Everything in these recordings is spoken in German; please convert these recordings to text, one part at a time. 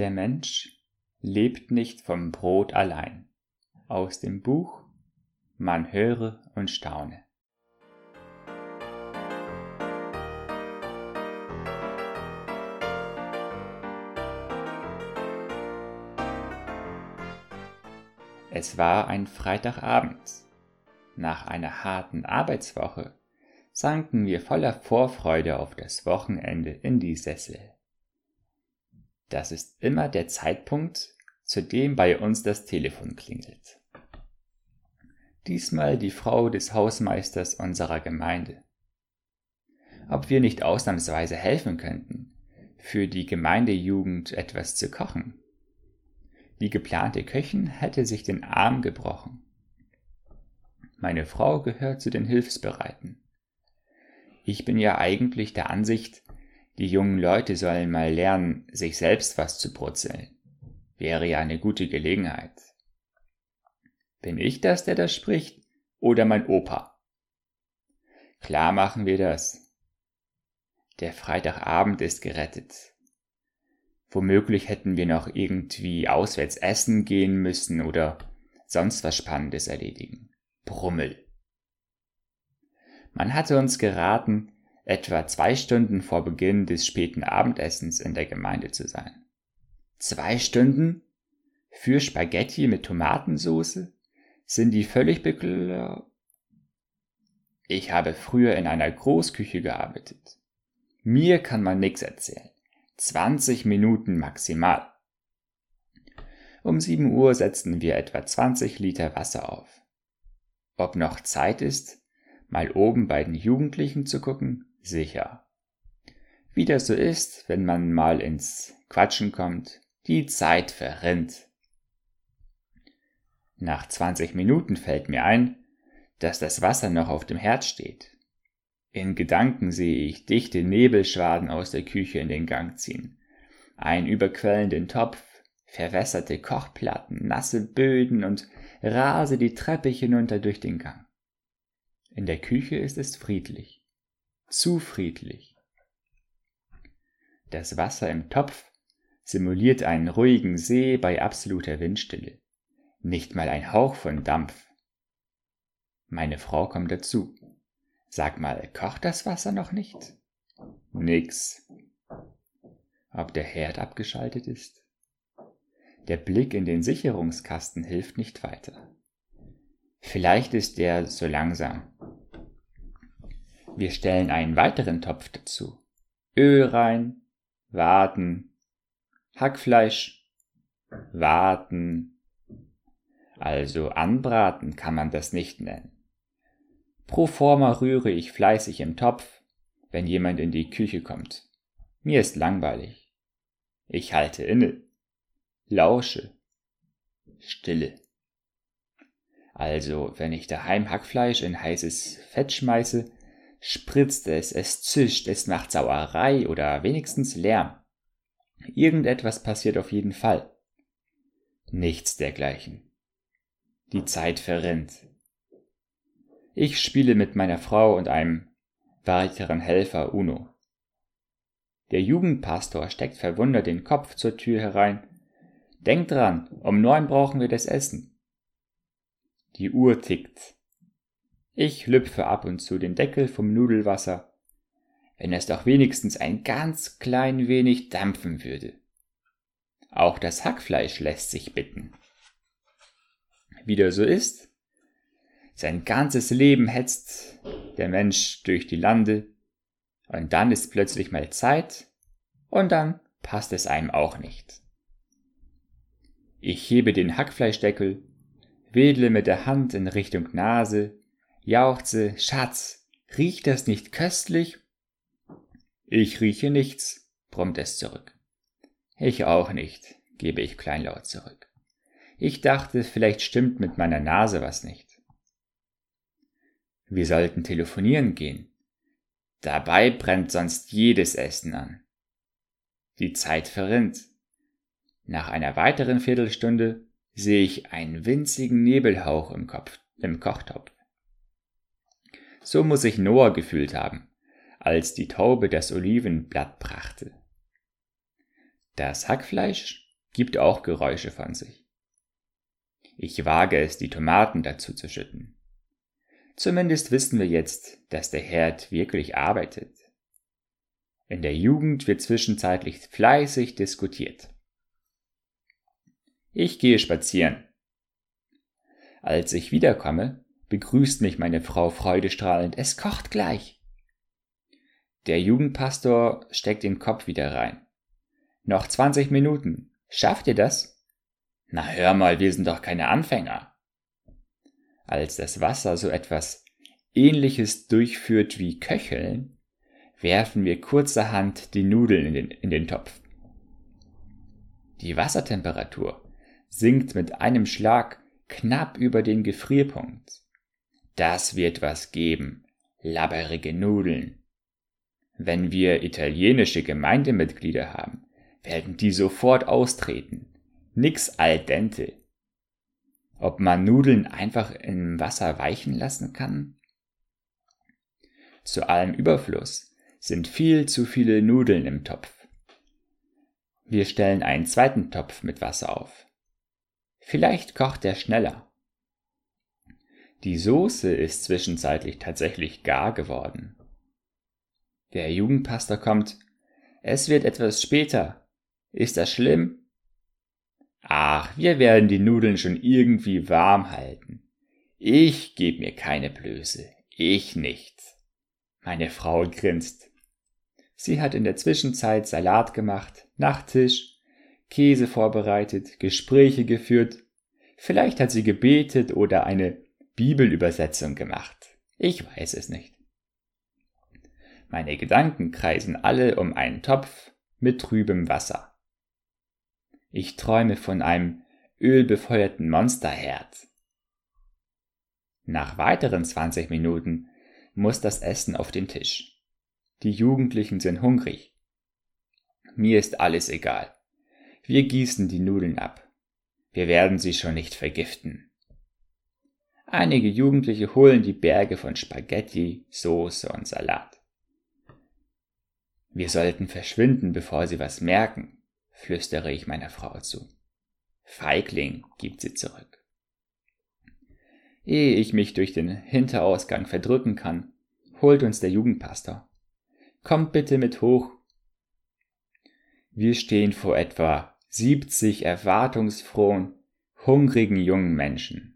Der Mensch lebt nicht vom Brot allein. Aus dem Buch Man höre und staune. Es war ein Freitagabend. Nach einer harten Arbeitswoche sanken wir voller Vorfreude auf das Wochenende in die Sessel. Das ist immer der Zeitpunkt, zu dem bei uns das Telefon klingelt. Diesmal die Frau des Hausmeisters unserer Gemeinde. Ob wir nicht ausnahmsweise helfen könnten, für die Gemeindejugend etwas zu kochen. Die geplante Köchin hätte sich den Arm gebrochen. Meine Frau gehört zu den Hilfsbereiten. Ich bin ja eigentlich der Ansicht, die jungen Leute sollen mal lernen, sich selbst was zu brutzeln. Wäre ja eine gute Gelegenheit. Bin ich das, der das spricht, oder mein Opa? Klar machen wir das. Der Freitagabend ist gerettet. Womöglich hätten wir noch irgendwie auswärts essen gehen müssen oder sonst was Spannendes erledigen. Brummel. Man hatte uns geraten, etwa zwei Stunden vor Beginn des späten Abendessens in der Gemeinde zu sein. Zwei Stunden? Für Spaghetti mit Tomatensauce? Sind die völlig bekloppt? Ich habe früher in einer Großküche gearbeitet. Mir kann man nix erzählen. 20 Minuten maximal. Um 7 Uhr setzten wir etwa 20 Liter Wasser auf. Ob noch Zeit ist, mal oben bei den Jugendlichen zu gucken, sicher. Wie das so ist, wenn man mal ins Quatschen kommt, die Zeit verrinnt. Nach 20 Minuten fällt mir ein, dass das Wasser noch auf dem Herd steht. In Gedanken sehe ich dichte Nebelschwaden aus der Küche in den Gang ziehen. Einen überquellenden Topf, verwässerte Kochplatten, nasse Böden und rase die Treppe hinunter durch den Gang. In der Küche ist es friedlich zu friedlich. Das Wasser im Topf simuliert einen ruhigen See bei absoluter Windstille. Nicht mal ein Hauch von Dampf. Meine Frau kommt dazu. Sag mal, kocht das Wasser noch nicht? Nix. Ob der Herd abgeschaltet ist? Der Blick in den Sicherungskasten hilft nicht weiter. Vielleicht ist der so langsam. Wir stellen einen weiteren Topf dazu. Öl rein, warten, Hackfleisch, warten. Also anbraten kann man das nicht nennen. Pro forma rühre ich fleißig im Topf, wenn jemand in die Küche kommt. Mir ist langweilig. Ich halte inne, lausche, stille. Also, wenn ich daheim Hackfleisch in heißes Fett schmeiße, spritzt es, es zischt, es macht Sauerei oder wenigstens Lärm. Irgendetwas passiert auf jeden Fall. Nichts dergleichen. Die Zeit verrinnt. Ich spiele mit meiner Frau und einem weiteren Helfer Uno. Der Jugendpastor steckt verwundert den Kopf zur Tür herein. Denkt dran, um neun brauchen wir das Essen. Die Uhr tickt. Ich lüpfe ab und zu den Deckel vom Nudelwasser, wenn es doch wenigstens ein ganz klein wenig dampfen würde. Auch das Hackfleisch lässt sich bitten. Wie der so ist, sein ganzes Leben hetzt der Mensch durch die Lande, und dann ist plötzlich mal Zeit, und dann passt es einem auch nicht. Ich hebe den Hackfleischdeckel, wedle mit der Hand in Richtung Nase, jauchze, Schatz, riecht das nicht köstlich? Ich rieche nichts, brummt es zurück. Ich auch nicht, gebe ich kleinlaut zurück. Ich dachte, vielleicht stimmt mit meiner Nase was nicht. Wir sollten telefonieren gehen. Dabei brennt sonst jedes Essen an. Die Zeit verrinnt. Nach einer weiteren Viertelstunde sehe ich einen winzigen Nebelhauch im Kopf, im Kochtopf. So muss sich Noah gefühlt haben, als die Taube das Olivenblatt brachte. Das Hackfleisch gibt auch Geräusche von sich. Ich wage es, die Tomaten dazu zu schütten. Zumindest wissen wir jetzt, dass der Herd wirklich arbeitet. In der Jugend wird zwischenzeitlich fleißig diskutiert. Ich gehe spazieren. Als ich wiederkomme, begrüßt mich meine Frau freudestrahlend. Es kocht gleich. Der Jugendpastor steckt den Kopf wieder rein. Noch 20 Minuten. Schafft ihr das? Na hör mal, wir sind doch keine Anfänger als das Wasser so etwas ähnliches durchführt wie Köcheln, werfen wir kurzerhand die Nudeln in den, in den Topf. Die Wassertemperatur sinkt mit einem Schlag knapp über den Gefrierpunkt. Das wird was geben, labberige Nudeln. Wenn wir italienische Gemeindemitglieder haben, werden die sofort austreten. Nix al dente ob man Nudeln einfach im Wasser weichen lassen kann? Zu allem Überfluss sind viel zu viele Nudeln im Topf. Wir stellen einen zweiten Topf mit Wasser auf. Vielleicht kocht er schneller. Die Soße ist zwischenzeitlich tatsächlich gar geworden. Der Jugendpastor kommt. Es wird etwas später. Ist das schlimm? Ach, wir werden die Nudeln schon irgendwie warm halten. Ich geb mir keine Blöße. Ich nicht. Meine Frau grinst. Sie hat in der Zwischenzeit Salat gemacht, Nachtisch, Käse vorbereitet, Gespräche geführt. Vielleicht hat sie gebetet oder eine Bibelübersetzung gemacht. Ich weiß es nicht. Meine Gedanken kreisen alle um einen Topf mit trübem Wasser. Ich träume von einem ölbefeuerten Monsterherd. Nach weiteren 20 Minuten muss das Essen auf den Tisch. Die Jugendlichen sind hungrig. Mir ist alles egal. Wir gießen die Nudeln ab. Wir werden sie schon nicht vergiften. Einige Jugendliche holen die Berge von Spaghetti, Soße und Salat. Wir sollten verschwinden, bevor sie was merken, flüstere ich meiner Frau zu. Feigling, gibt sie zurück. Ehe ich mich durch den Hinterausgang verdrücken kann, holt uns der Jugendpastor. Kommt bitte mit hoch. Wir stehen vor etwa 70 erwartungsfrohen, hungrigen jungen Menschen.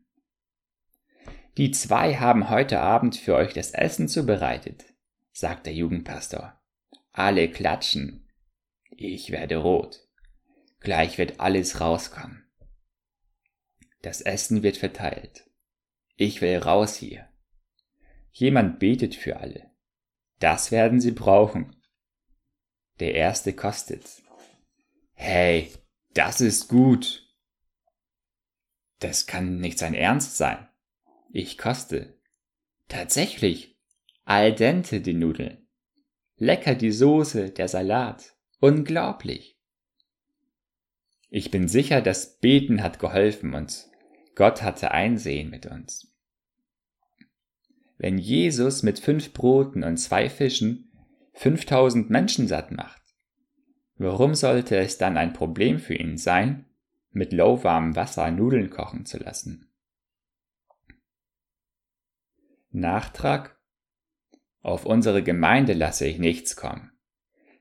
Die zwei haben heute Abend für euch das Essen zubereitet, sagt der Jugendpastor. Alle klatschen. Ich werde rot. Gleich wird alles rauskommen. Das Essen wird verteilt. Ich will raus hier. Jemand betet für alle. Das werden sie brauchen. Der erste kostet. Hey, das ist gut. Das kann nicht sein Ernst sein. Ich koste. Tatsächlich. Al dente die Nudeln. Lecker die Soße, der Salat. Unglaublich. Ich bin sicher, das Beten hat geholfen und Gott hatte Einsehen mit uns. Wenn Jesus mit fünf Broten und zwei Fischen 5000 Menschen satt macht, warum sollte es dann ein Problem für ihn sein, mit lauwarmem Wasser Nudeln kochen zu lassen? Nachtrag Auf unsere Gemeinde lasse ich nichts kommen.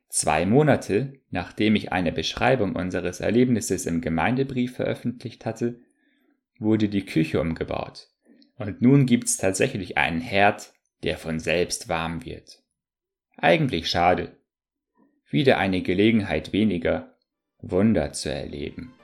Zwei Monate, nachdem ich eine Beschreibung unseres Erlebnisses im Gemeindebrief veröffentlicht hatte, wurde die Küche umgebaut. Und nun gibt's tatsächlich einen Herd, der von selbst warm wird. Eigentlich schade. Wieder eine Gelegenheit weniger, Wunder zu erleben.